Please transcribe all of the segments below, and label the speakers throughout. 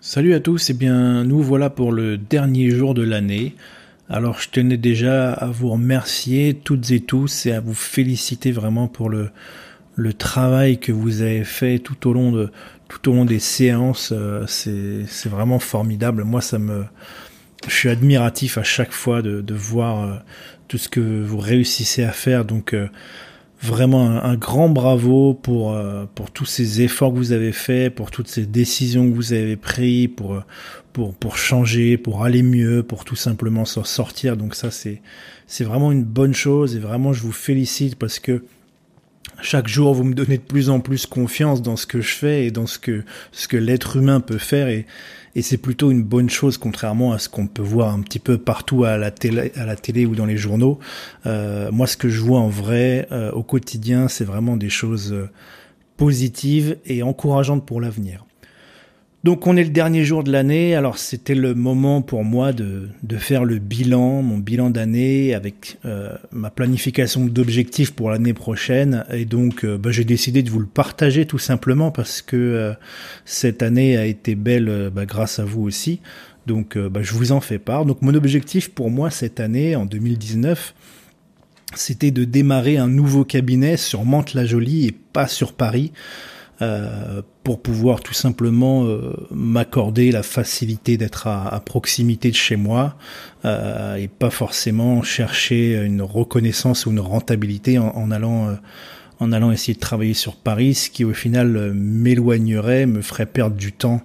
Speaker 1: Salut à tous, et eh bien nous voilà pour le dernier jour de l'année. Alors je tenais déjà à vous remercier toutes et tous et à vous féliciter vraiment pour le, le travail que vous avez fait tout au long de tout au long des séances. Euh, c'est, vraiment formidable. Moi ça me je suis admiratif à chaque fois de, de voir euh, tout ce que vous réussissez à faire. Donc euh, vraiment un, grand bravo pour euh, pour tous ces efforts que vous avez faits, pour toutes ces décisions que vous avez prises, pour euh, pour pour changer, pour aller mieux, pour tout simplement s'en sortir. Donc ça c'est c'est vraiment une bonne chose et vraiment je vous félicite parce que chaque jour vous me donnez de plus en plus confiance dans ce que je fais et dans ce que ce que l'être humain peut faire et et c'est plutôt une bonne chose contrairement à ce qu'on peut voir un petit peu partout à la télé, à la télé ou dans les journaux. Euh, moi, ce que je vois en vrai euh, au quotidien, c'est vraiment des choses euh, positives et encourageantes pour l'avenir. Donc on est le dernier jour de l'année, alors c'était le moment pour moi de, faire le bilan, mon bilan d'année avec euh, ma planification d'objectifs pour l'année prochaine et donc euh, bah, j'ai décidé de vous le partager tout simplement parce que euh, cette année a été belle bah, grâce à vous aussi, donc bah, je vous en fais part. Donc mon objectif pour moi cette année, en 2019, c'était de démarrer un nouveau cabinet sur Mantes-la-Jolie et pas sur Paris. Pour pouvoir tout simplement euh, m'accorder la facilité d'être à, proximité de chez moi euh, et pas forcément chercher une reconnaissance ou une rentabilité en, allant en allant essayer de travailler sur Paris, ce qui au final m'éloignerait, me ferait perdre du temps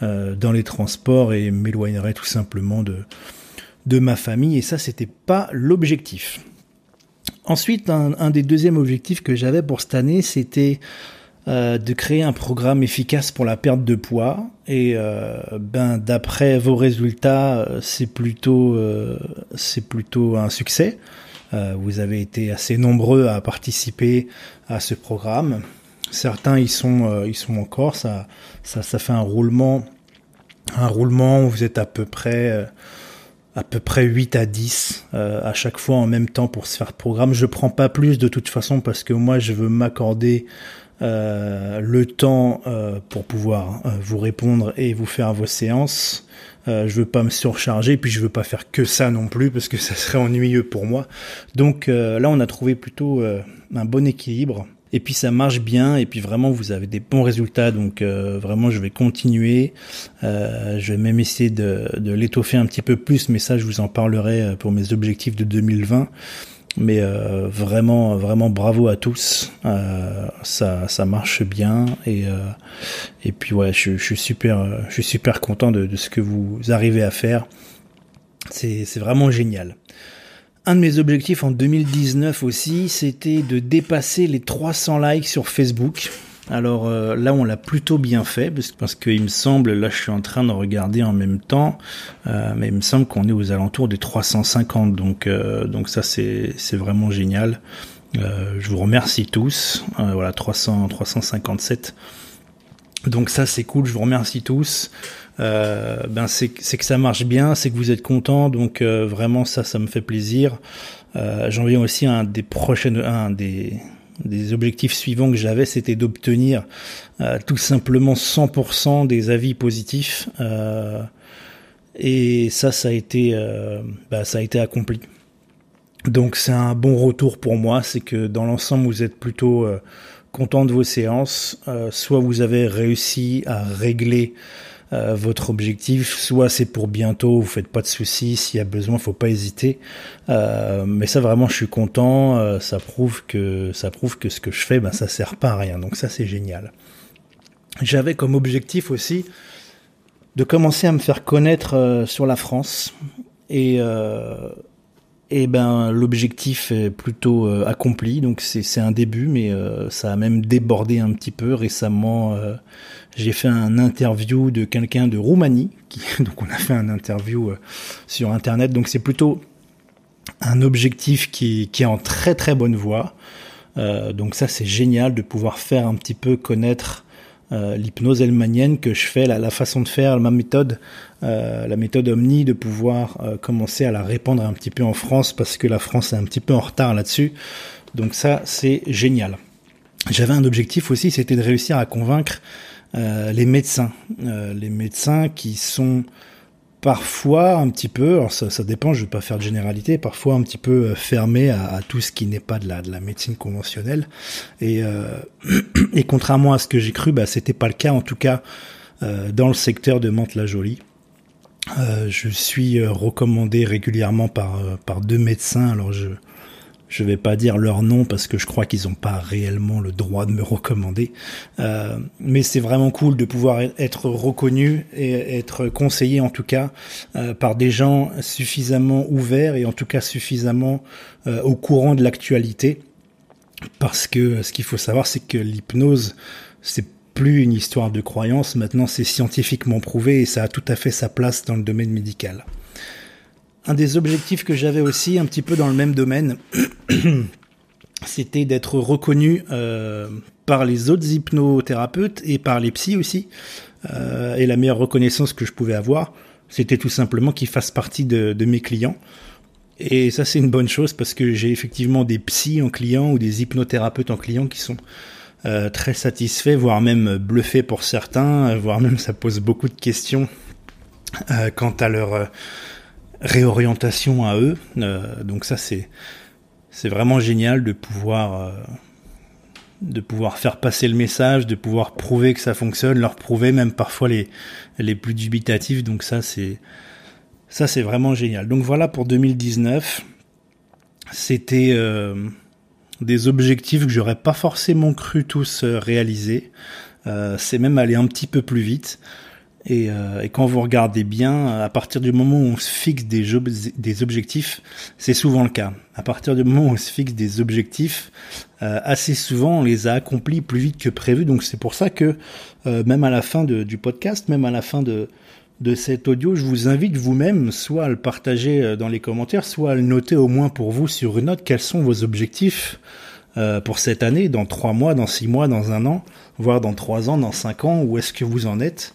Speaker 1: dans les transports et m'éloignerait tout simplement de de ma famille et ça c'était pas l'objectif. Ensuite, un, un, des deuxièmes objectifs que j'avais pour cette année, c'était euh, de créer un programme efficace pour la perte de poids. Et euh, ben d'après vos résultats, euh, c'est plutôt c'est plutôt un succès. vous avez été assez nombreux à participer à ce programme. Certains y sont ils sont encore. Ça ça ça fait un roulement un roulement où vous êtes à peu près à peu près 8 à 10 à chaque fois en même temps pour se faire programme. Je prends pas plus de toute façon parce que moi je veux m'accorder le temps euh, pour pouvoir euh, vous répondre et vous faire vos séances. je veux pas me surcharger, puis je veux pas faire que ça non plus parce que ça serait ennuyeux pour moi. Donc là, on a trouvé plutôt un bon équilibre. Et puis ça marche bien, et puis vraiment vous avez des bons résultats, donc vraiment je vais continuer. je vais même essayer de, de l'étoffer un petit peu plus, mais ça je vous en parlerai pour mes objectifs de 2020. Mais euh, vraiment, vraiment bravo à tous. Euh, ça, ça marche bien et euh, et puis ouais, je, suis super, je suis super content de, de ce que vous arrivez à faire. C'est, c'est vraiment génial. Un de mes objectifs en 2019 aussi, c'était de dépasser les 300 likes sur Facebook. Alors euh, là, on l'a plutôt bien fait parce, parce qu'il me semble, là, je suis en train de regarder en même temps, euh, mais il me semble qu'on est aux alentours des 350. Donc euh, donc ça, c'est vraiment génial. je vous remercie tous. voilà, 300 357. Donc ça, c'est cool. Je vous remercie tous. ben c'est que ça marche bien, c'est que vous êtes contents. Donc vraiment, ça, ça me fait plaisir. J'en viens aussi à un des prochaines, un des des objectifs suivants que j'avais, c'était d'obtenir euh, tout simplement 100% des avis positifs. Euh, et ça, ça a été, euh, bah, ça a été accompli. Donc c'est un bon retour pour moi, c'est que dans l'ensemble, vous êtes plutôt content de vos séances, soit vous avez réussi à régler euh, votre objectif. Soit c'est pour bientôt, vous faites pas de soucis. S'il y a besoin, faut pas hésiter. Euh, mais ça vraiment, je suis content. Euh, ça prouve que ça prouve que ce que je fais, ben ça sert pas à rien. Donc ça c'est génial. J'avais comme objectif aussi de commencer à me faire connaître sur la France et et ben l'objectif est plutôt accompli, donc c'est un début, mais ça a même débordé un petit peu récemment. J'ai fait un interview de quelqu'un de Roumanie, qui, donc on a fait un interview euh, sur Internet, donc c'est plutôt un objectif qui, qui, est en très très bonne voie. Euh, donc ça c'est génial de pouvoir faire un petit peu connaître euh, l'hypnose elmanienne que je fais, la, la, façon de faire, ma méthode, euh, la méthode Omni, de pouvoir euh, commencer à la répandre un petit peu en France parce que la France est un petit peu en retard là-dessus. Donc ça c'est génial. J'avais un objectif aussi, c'était de réussir à convaincre les médecins, les médecins qui sont parfois un petit peu, alors ça, ça dépend, je ne vais pas faire de généralité, parfois un petit peu fermé à, à, tout ce qui n'est pas de la, de la médecine conventionnelle. Et, et contrairement à ce que j'ai cru, bah, c'était pas le cas, en tout cas dans le secteur de Mantes-la-Jolie. Euh, je suis euh, recommandé régulièrement par, euh, par deux médecins. Alors je je vais pas dire leur nom parce que je crois qu'ils n'ont pas réellement le droit de me recommander. Euh, mais c'est vraiment cool de pouvoir être reconnu et être conseillé en tout cas euh, par des gens suffisamment ouverts et en tout cas suffisamment euh, au courant de l'actualité. Parce que ce qu'il faut savoir, c'est que l'hypnose, c'est plus une histoire de croyance, maintenant c'est scientifiquement prouvé et ça a tout à fait sa place dans le domaine médical. Un des objectifs que j'avais aussi un petit peu dans le même domaine, c'était d'être reconnu euh, par les autres hypnothérapeutes et par les psys aussi. Euh, et la meilleure reconnaissance que je pouvais avoir, c'était tout simplement qu'ils fassent partie de, mes clients. Et ça c'est une bonne chose parce que j'ai effectivement des psys en clients ou des hypnothérapeutes en clients qui sont euh, très satisfait, voire même bluffé pour certains, voire même ça pose beaucoup de questions quant à leur réorientation à eux. donc ça c'est c'est vraiment génial de pouvoir de pouvoir faire passer le message, de pouvoir prouver que ça fonctionne, leur prouver même parfois les les plus dubitatifs. Donc ça c'est ça c'est vraiment génial. Donc voilà pour 2019. C'était des objectifs que j'aurais pas forcément cru tous euh, réaliser. Euh, c'est même aller un petit peu plus vite. Et, euh, et, quand vous regardez bien, à partir du moment où on se fixe des, objectifs, c'est souvent le cas. À partir du moment où on se fixe des objectifs, euh, assez souvent on les a accomplis plus vite que prévu. Donc c'est pour ça que euh, même à la fin du podcast, même à la fin de, de cet audio, je vous invite vous-même soit à le partager euh, dans les commentaires, soit à le noter au moins pour vous sur une note quels sont vos objectifs euh, pour cette année, dans trois mois, dans six mois, dans un an, voire dans trois ans, dans cinq ans, où est-ce que vous en êtes?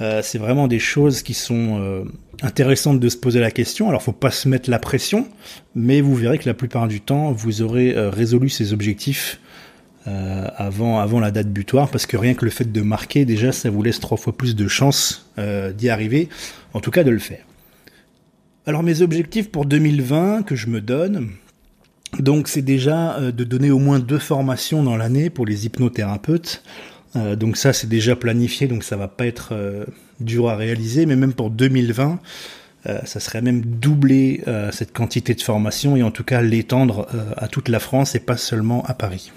Speaker 1: Euh, C'est vraiment des choses qui sont intéressantes de se poser la question. Alors, faut pas se mettre la pression, mais vous verrez que la plupart du temps, vous aurez résolu ces objectifs euh, avant, avant la date butoir, parce que rien que le fait de marquer, déjà, ça vous laisse trois fois plus de chances euh, d'y arriver, en tout cas de le faire. Alors mes objectifs pour 2020 que je me donne, donc c'est déjà euh, de donner au moins deux formations dans l'année pour les hypnothérapeutes. Donc ça c'est déjà planifié, donc ça va pas être dur à réaliser, mais même pour 2020, ça serait même doubler cette quantité de formation et en tout cas l'étendre à toute la France et pas seulement à Paris.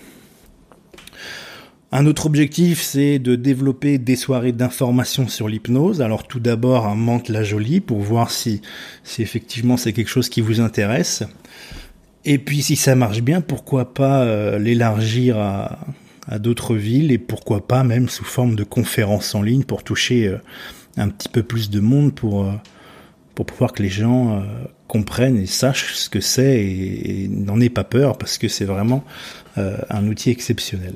Speaker 1: Un autre objectif, c'est de développer des soirées d'information sur l'hypnose. Alors tout d'abord un Mante la Jolie pour voir si, effectivement c'est quelque chose qui vous intéresse. Et puis si ça marche bien, pourquoi pas euh, l'élargir à, à d'autres villes et pourquoi pas même sous forme de conférences en ligne pour toucher euh, un petit peu plus de monde pour, euh, pour pouvoir que les gens comprennent et sachent ce que c'est et, et n'en aient pas peur parce que c'est vraiment un outil exceptionnel.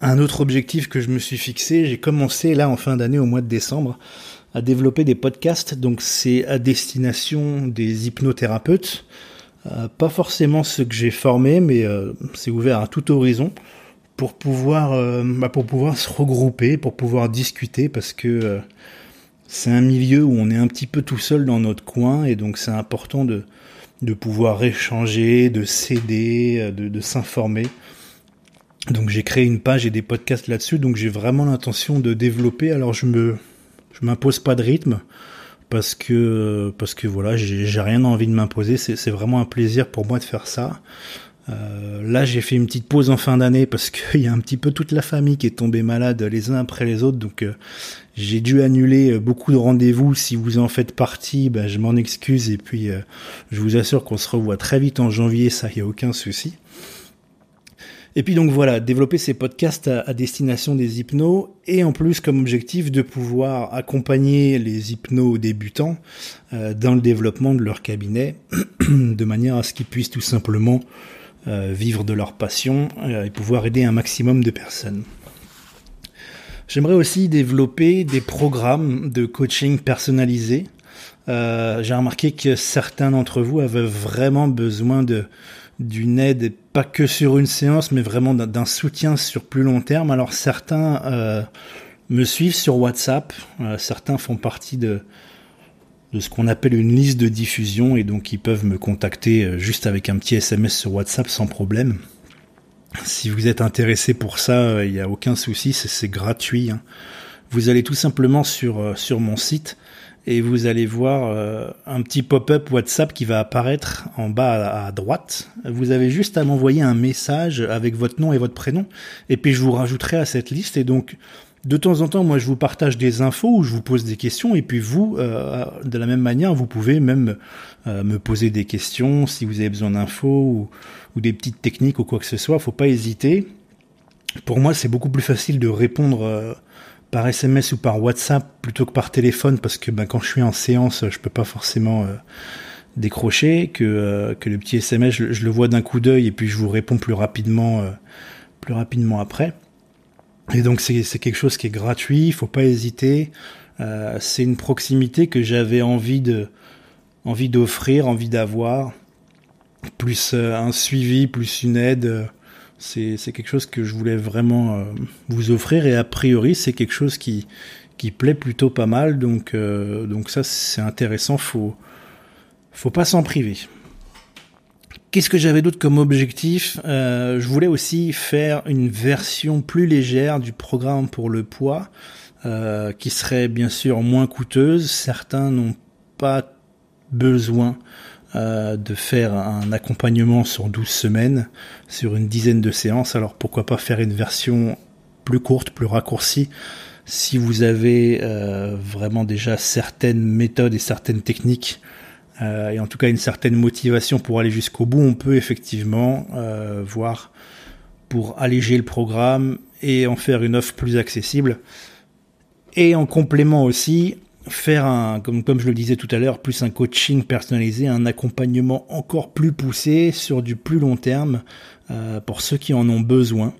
Speaker 1: Un autre objectif que je me suis fixé, j'ai commencé là en fin d'année au mois de décembre à développer des podcasts, donc c'est à destination des hypnothérapeutes, euh, pas forcément ceux que j'ai formés, mais euh, c'est ouvert à tout horizon pour pouvoir euh, bah, pour pouvoir se regrouper, pour pouvoir discuter, parce que c'est un milieu où on est un petit peu tout seul dans notre coin et donc c'est important de de pouvoir échanger, de s'aider, de, de s'informer. Donc j'ai créé une page et des podcasts là-dessus, donc j'ai vraiment l'intention de développer. Alors je me, je m'impose pas de rythme parce que parce que voilà, j'ai rien envie de m'imposer. C'est vraiment un plaisir pour moi de faire ça. Euh, là, j'ai fait une petite pause en fin d'année parce qu'il y a un petit peu toute la famille qui est tombée malade les uns après les autres, donc euh, j'ai dû annuler euh, beaucoup de rendez-vous. Si vous en faites partie, ben, je m'en excuse et puis euh, je vous assure qu'on se revoit très vite en janvier, ça y a aucun souci. Et puis donc voilà, développer ces podcasts à, destination des hypnos et en plus comme objectif de pouvoir accompagner les hypnos débutants euh, dans le développement de leur cabinet de manière à ce qu'ils puissent tout simplement euh, vivre de leur passion euh, et pouvoir aider un maximum de personnes. J'aimerais aussi développer des programmes de coaching personnalisés. J'ai remarqué que certains d'entre vous avaient vraiment besoin de d'une aide, pas que sur une séance, mais vraiment d'un soutien sur plus long terme. Alors certains euh, me suivent sur WhatsApp, euh, certains font partie de, de ce qu'on appelle une liste de diffusion et donc ils peuvent me contacter euh, juste avec un petit SMS sur WhatsApp sans problème. Si vous êtes intéressé pour ça, il n'y a aucun souci, c'est gratuit. Hein. Vous allez tout simplement sur, sur mon site et vous allez voir euh, un petit pop-up WhatsApp qui va apparaître en bas à, droite. Vous avez juste à m'envoyer un message avec votre nom et votre prénom, et puis je vous rajouterai à cette liste. Et donc, de temps en temps, moi, je vous partage des infos ou je vous pose des questions, et puis vous, euh, de la même manière, vous pouvez même euh, me poser des questions si vous avez besoin d'infos ou, des petites techniques ou quoi que ce soit. Faut pas hésiter. Pour moi, c'est beaucoup plus facile de répondre par SMS ou par WhatsApp plutôt que par téléphone parce que ben, quand je suis en séance, je peux pas forcément euh, décrocher que euh, que le petit SMS, je, le vois d'un coup d'œil et puis je vous réponds plus rapidement euh, plus rapidement après. Et donc c'est quelque chose qui est gratuit, il faut pas hésiter. c'est une proximité que j'avais envie de envie d'offrir, envie d'avoir, plus un suivi, plus une aide c'est quelque chose que je voulais vraiment euh, vous offrir et a priori c'est quelque chose qui plaît plutôt pas mal donc euh, donc ça c'est intéressant faut faut pas s'en priver. Qu'est-ce que j'avais d'autre comme objectif? Euh, Je voulais aussi faire une version plus légère du programme pour le poids, qui serait bien sûr moins coûteuse. Certains n'ont pas besoin euh, de faire un accompagnement sur 12 semaines, sur une dizaine de séances. Alors pourquoi pas faire une version plus courte, plus raccourcie si vous avez euh, vraiment déjà certaines méthodes et certaines techniques euh, et en tout cas une certaine motivation pour aller jusqu'au bout, on peut effectivement voir pour alléger le programme et en faire une offre plus accessible. Et en complément aussi, faire un, comme, je le disais tout à l'heure, plus un coaching personnalisé, un accompagnement encore plus poussé sur du plus long terme euh, pour ceux qui en ont besoin.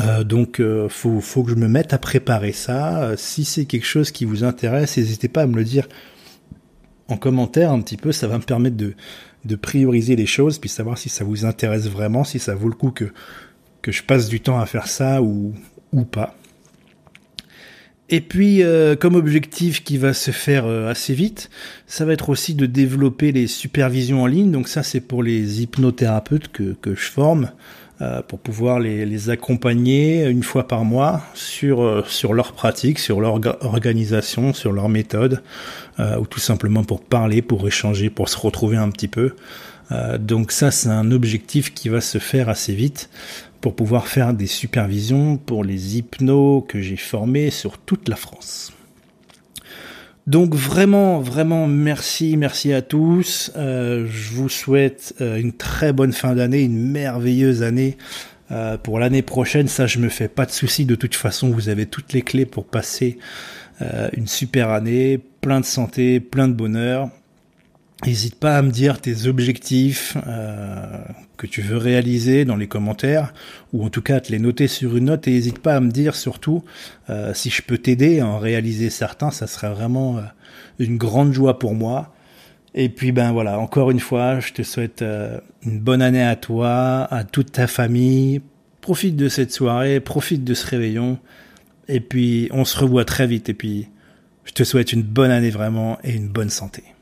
Speaker 1: Euh, donc euh, faut, faut que je me mette à préparer ça. Euh, si c'est quelque chose qui vous intéresse, n'hésitez pas à me le dire en commentaire un petit peu, ça va me permettre de, prioriser les choses, puis savoir si ça vous intéresse vraiment, si ça vaut le coup que, je passe du temps à faire ça ou pas. Et puis, euh, comme objectif qui va se faire euh, assez vite, ça va être aussi de développer les supervisions en ligne. Donc ça, c'est pour les hypnothérapeutes que, que je forme, euh, pour pouvoir les, les, accompagner une fois par mois sur, sur leur pratique, sur leur organisation, sur leur méthode, ou tout simplement pour parler, pour échanger, pour se retrouver un petit peu. Donc ça, c'est un objectif qui va se faire assez vite pour pouvoir faire des supervisions pour les hypnos que j'ai formés sur toute la France. Donc vraiment, vraiment merci, merci à tous. Euh, je vous souhaite euh, une très bonne fin d'année, une merveilleuse année. Euh, pour l'année prochaine, ça je me fais pas de soucis. De toute façon, vous avez toutes les clés pour passer une super année, plein de santé, plein de bonheur. N'hésite pas à me dire tes objectifs euh, que tu veux réaliser dans les commentaires, ou en tout cas te les noter sur une note, et n'hésite pas à me dire surtout euh, si je peux t'aider à en réaliser certains, ça serait vraiment euh, une grande joie pour moi. Et puis ben voilà, encore une fois, je te souhaite une bonne année à toi, à toute ta famille. Profite de cette soirée, profite de ce réveillon, et puis on se revoit très vite. Et puis je te souhaite une bonne année vraiment et une bonne santé.